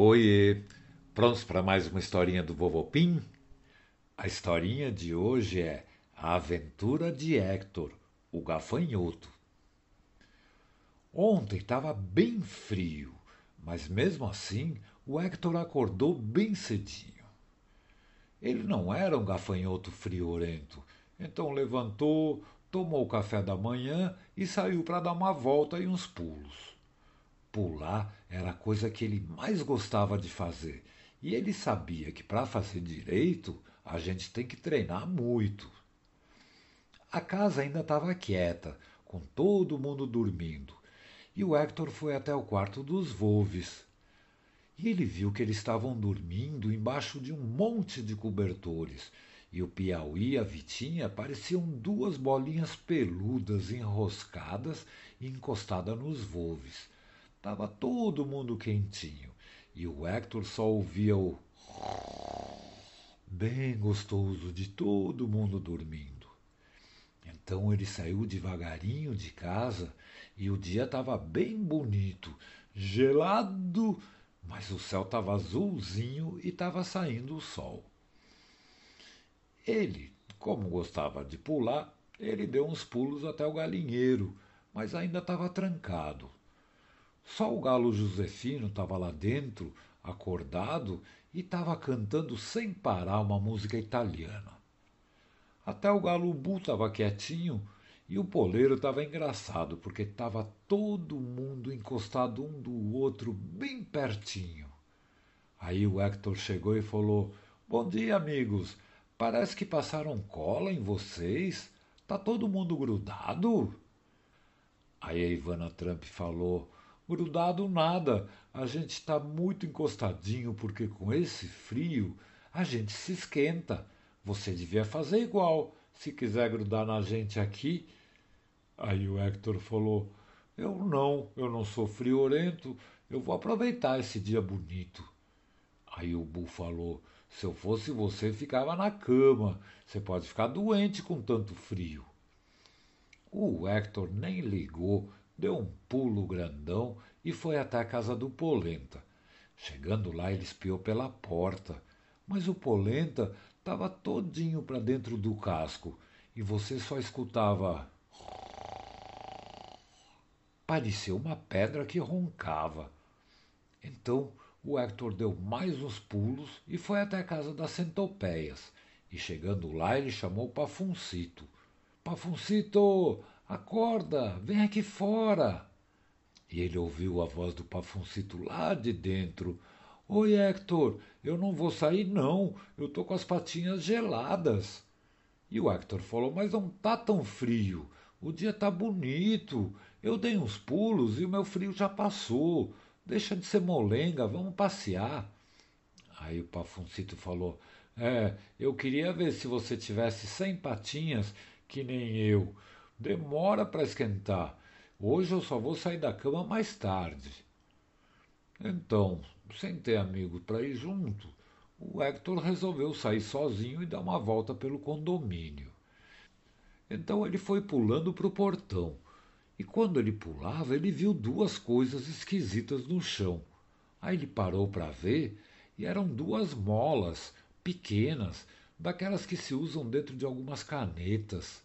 Oiê! Prontos para mais uma historinha do Vovô Pim? A historinha de hoje é A Aventura de Hector, o gafanhoto. Ontem estava bem frio, mas mesmo assim o Hector acordou bem cedinho. Ele não era um gafanhoto friorento, então levantou, tomou o café da manhã e saiu para dar uma volta e uns pulos. Pular era a coisa que ele mais gostava de fazer, e ele sabia que para fazer direito a gente tem que treinar muito. A casa ainda estava quieta, com todo mundo dormindo, e o Hector foi até o quarto dos Volves. E ele viu que eles estavam dormindo embaixo de um monte de cobertores, e o Piauí e a Vitinha pareciam duas bolinhas peludas enroscadas e encostadas nos Volves Tava todo mundo quentinho e o Hector só ouvia o bem gostoso de todo mundo dormindo. Então ele saiu devagarinho de casa e o dia estava bem bonito, gelado, mas o céu estava azulzinho e estava saindo o sol. Ele, como gostava de pular, ele deu uns pulos até o galinheiro, mas ainda estava trancado. Só o galo Josefino estava lá dentro, acordado, e estava cantando sem parar uma música italiana. Até o galo Bu estava quietinho e o poleiro estava engraçado, porque estava todo mundo encostado um do outro, bem pertinho. Aí o Hector chegou e falou: Bom dia, amigos. Parece que passaram cola em vocês. Tá todo mundo grudado? Aí a Ivana Trump falou: grudado nada. A gente está muito encostadinho porque com esse frio a gente se esquenta. Você devia fazer igual. Se quiser grudar na gente aqui. Aí o Hector falou: Eu não, eu não sou friorento. Eu vou aproveitar esse dia bonito. Aí o Bu falou: Se eu fosse você, ficava na cama. Você pode ficar doente com tanto frio. O Hector nem ligou deu um pulo grandão e foi até a casa do Polenta. Chegando lá, ele espiou pela porta, mas o Polenta estava todinho para dentro do casco e você só escutava. Parecia uma pedra que roncava. Então o Hector deu mais uns pulos e foi até a casa das centopeias. E chegando lá, ele chamou Pafuncito. Pafuncito, Acorda, vem aqui fora. E ele ouviu a voz do Pafuncito lá de dentro. Oi, Hector, eu não vou sair, não. Eu tô com as patinhas geladas. E o Hector falou: Mas não tá tão frio. O dia tá bonito. Eu dei uns pulos e o meu frio já passou. Deixa de ser molenga, vamos passear. Aí o Pafuncito falou: É, eu queria ver se você tivesse sem patinhas, que nem eu. Demora para esquentar. Hoje eu só vou sair da cama mais tarde. Então, sem ter amigo para ir junto, o Hector resolveu sair sozinho e dar uma volta pelo condomínio. Então ele foi pulando para o portão. E quando ele pulava, ele viu duas coisas esquisitas no chão. Aí ele parou para ver e eram duas molas pequenas, daquelas que se usam dentro de algumas canetas.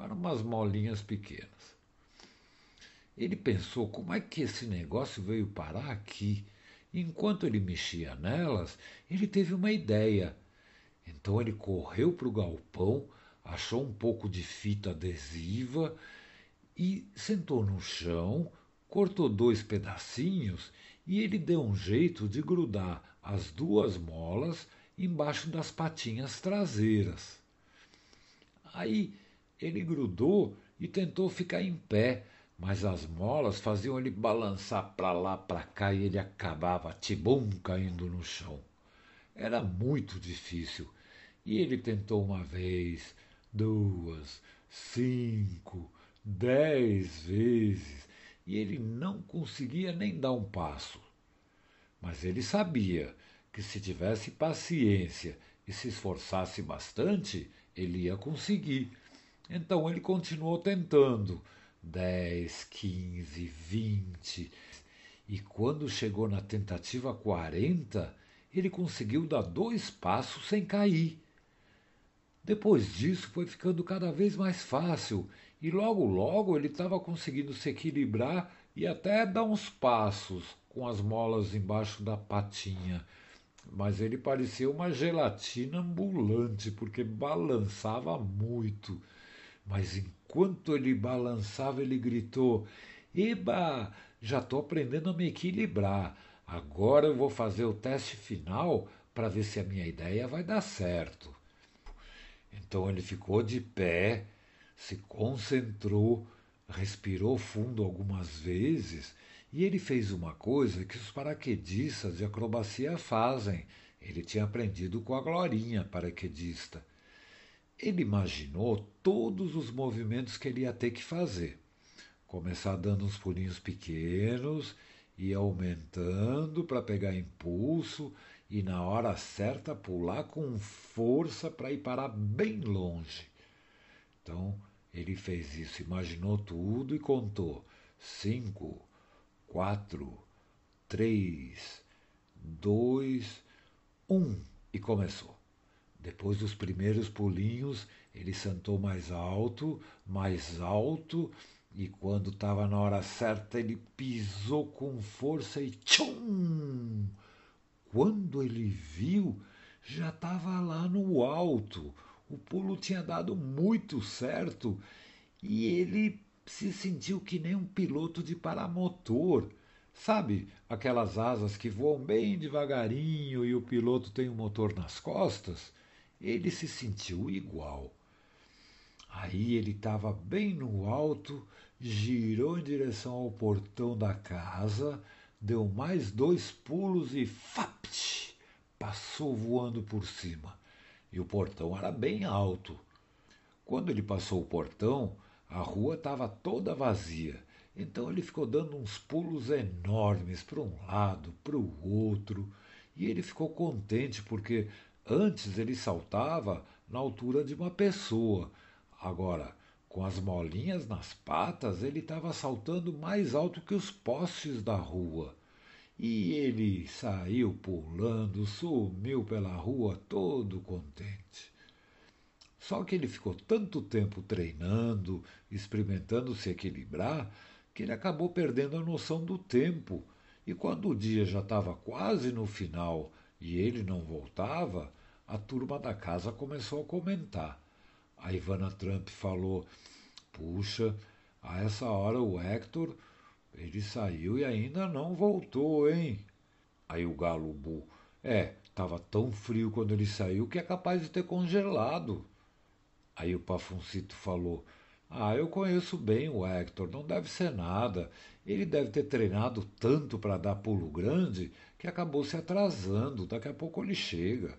Eram umas molinhas pequenas. Ele pensou como é que esse negócio veio parar aqui. Enquanto ele mexia nelas, ele teve uma ideia. Então ele correu para o galpão, achou um pouco de fita adesiva e sentou no chão, cortou dois pedacinhos e ele deu um jeito de grudar as duas molas embaixo das patinhas traseiras. Aí ele grudou e tentou ficar em pé, mas as molas faziam ele balançar para lá, para cá e ele acabava tibum caindo no chão. Era muito difícil. E ele tentou uma vez, duas, cinco, dez vezes, e ele não conseguia nem dar um passo. Mas ele sabia que se tivesse paciência e se esforçasse bastante, ele ia conseguir. Então ele continuou tentando. Dez, quinze, vinte. e quando chegou na tentativa 40, ele conseguiu dar dois passos sem cair. Depois disso foi ficando cada vez mais fácil e logo logo ele estava conseguindo se equilibrar e até dar uns passos com as molas embaixo da patinha. Mas ele parecia uma gelatina ambulante porque balançava muito. Mas enquanto ele balançava, ele gritou: Eba, já estou aprendendo a me equilibrar. Agora eu vou fazer o teste final para ver se a minha ideia vai dar certo. Então ele ficou de pé, se concentrou, respirou fundo algumas vezes e ele fez uma coisa que os paraquedistas de acrobacia fazem. Ele tinha aprendido com a Glorinha, paraquedista. Ele imaginou todos os movimentos que ele ia ter que fazer. Começar dando uns pulinhos pequenos, ir aumentando para pegar impulso e na hora certa pular com força para ir parar bem longe. Então ele fez isso, imaginou tudo e contou: cinco, quatro, três, dois, um e começou. Depois dos primeiros pulinhos, ele sentou mais alto, mais alto, e quando estava na hora certa, ele pisou com força e tchum! Quando ele viu, já estava lá no alto. O pulo tinha dado muito certo e ele se sentiu que nem um piloto de paramotor. Sabe aquelas asas que voam bem devagarinho e o piloto tem um motor nas costas? Ele se sentiu igual. Aí ele estava bem no alto, girou em direção ao portão da casa deu mais dois pulos e fapt, passou voando por cima. E o portão era bem alto. Quando ele passou o portão, a rua estava toda vazia. Então ele ficou dando uns pulos enormes para um lado, para o outro, e ele ficou contente porque antes ele saltava na altura de uma pessoa. Agora, com as molinhas nas patas, ele estava saltando mais alto que os postes da rua. E ele saiu pulando, sumiu pela rua todo contente. Só que ele ficou tanto tempo treinando, experimentando se equilibrar, que ele acabou perdendo a noção do tempo. E quando o dia já estava quase no final e ele não voltava, a turma da casa começou a comentar. A Ivana Trump falou: Puxa, a essa hora o Hector, ele saiu e ainda não voltou, hein? Aí o galo bu, é, estava tão frio quando ele saiu que é capaz de ter congelado. Aí o Pafuncito falou: Ah, eu conheço bem o Hector, não deve ser nada. Ele deve ter treinado tanto para dar pulo grande que acabou se atrasando. Daqui a pouco ele chega.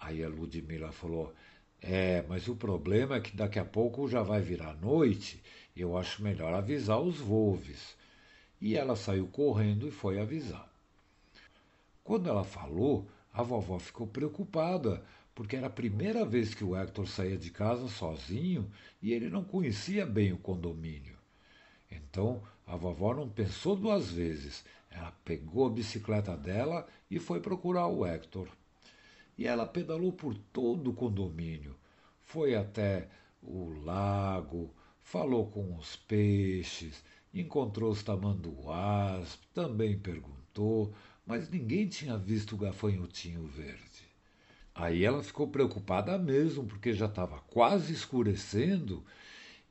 Aí a Ludmilla falou: é, mas o problema é que daqui a pouco já vai virar noite, eu acho melhor avisar os Wolves. E ela saiu correndo e foi avisar. Quando ela falou, a vovó ficou preocupada, porque era a primeira vez que o Hector saía de casa sozinho e ele não conhecia bem o condomínio. Então a vovó não pensou duas vezes. Ela pegou a bicicleta dela e foi procurar o Hector. E ela pedalou por todo o condomínio. Foi até o lago, falou com os peixes, encontrou os tamanduás, também perguntou, mas ninguém tinha visto o gafanhotinho verde. Aí ela ficou preocupada mesmo, porque já estava quase escurecendo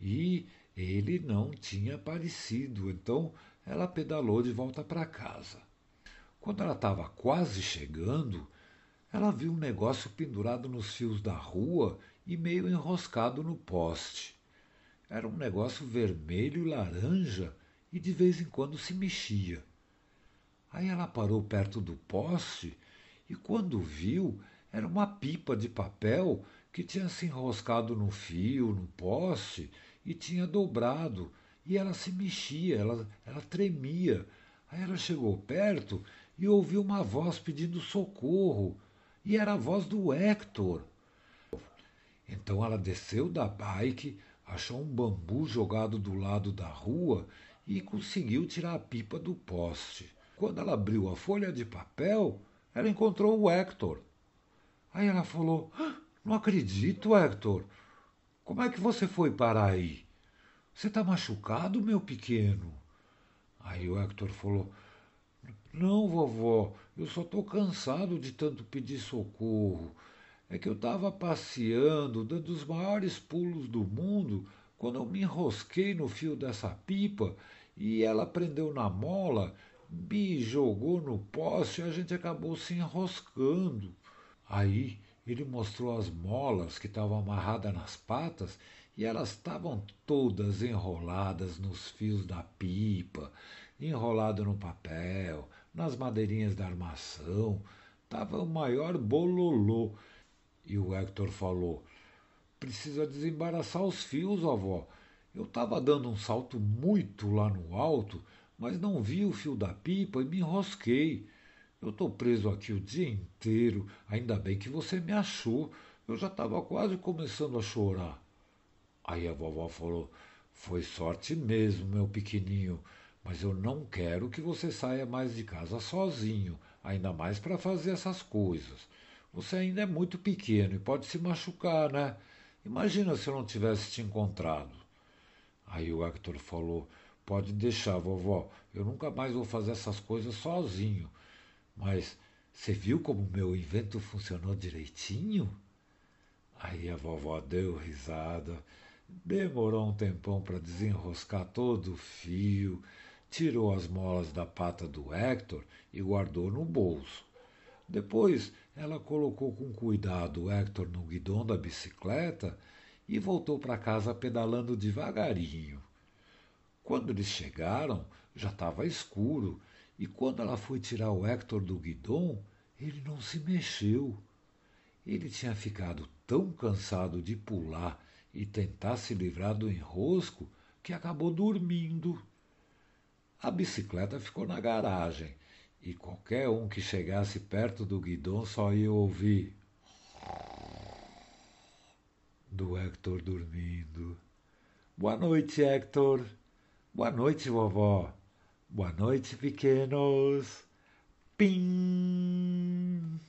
e ele não tinha aparecido. Então ela pedalou de volta para casa. Quando ela estava quase chegando, ela viu um negócio pendurado nos fios da rua e meio enroscado no poste. Era um negócio vermelho e laranja e de vez em quando se mexia. Aí ela parou perto do poste e, quando viu, era uma pipa de papel que tinha se enroscado no fio, no poste e tinha dobrado. E ela se mexia, ela, ela tremia. Aí ela chegou perto e ouviu uma voz pedindo socorro e era a voz do Hector. Então ela desceu da bike, achou um bambu jogado do lado da rua e conseguiu tirar a pipa do poste. Quando ela abriu a folha de papel, ela encontrou o Hector. Aí ela falou: Não acredito, Hector. Como é que você foi parar aí? Você está machucado, meu pequeno? Aí o Hector falou: Não, vovó, eu só estou cansado de tanto pedir socorro. É que eu estava passeando, dando os maiores pulos do mundo, quando eu me enrosquei no fio dessa pipa e ela prendeu na mola, me jogou no poste e a gente acabou se enroscando. Aí ele mostrou as molas que estavam amarradas nas patas e elas estavam todas enroladas nos fios da pipa, enrolado no papel, nas madeirinhas da armação. Tava o maior bololô. E o Hector falou: Precisa desembaraçar os fios, avó. Eu estava dando um salto muito lá no alto, mas não vi o fio da pipa e me enrosquei. Eu estou preso aqui o dia inteiro. Ainda bem que você me achou. Eu já estava quase começando a chorar. Aí a vovó falou: Foi sorte mesmo, meu pequenininho, mas eu não quero que você saia mais de casa sozinho, ainda mais para fazer essas coisas. Você ainda é muito pequeno e pode se machucar, né? Imagina se eu não tivesse te encontrado. Aí o Hector falou: Pode deixar, vovó, eu nunca mais vou fazer essas coisas sozinho. Mas você viu como meu invento funcionou direitinho? Aí a vovó deu risada, demorou um tempão para desenroscar todo o fio, tirou as molas da pata do Hector e guardou no bolso. Depois ela colocou com cuidado o Hector no guidão da bicicleta e voltou para casa pedalando devagarinho. Quando eles chegaram, já estava escuro e quando ela foi tirar o Hector do guidão, ele não se mexeu. Ele tinha ficado tão cansado de pular e tentar se livrar do enrosco que acabou dormindo. A bicicleta ficou na garagem e qualquer um que chegasse perto do guidão só ia ouvir do Hector dormindo. Boa noite, Hector. Boa noite, vovó. Boa noite, pequenos. Pim!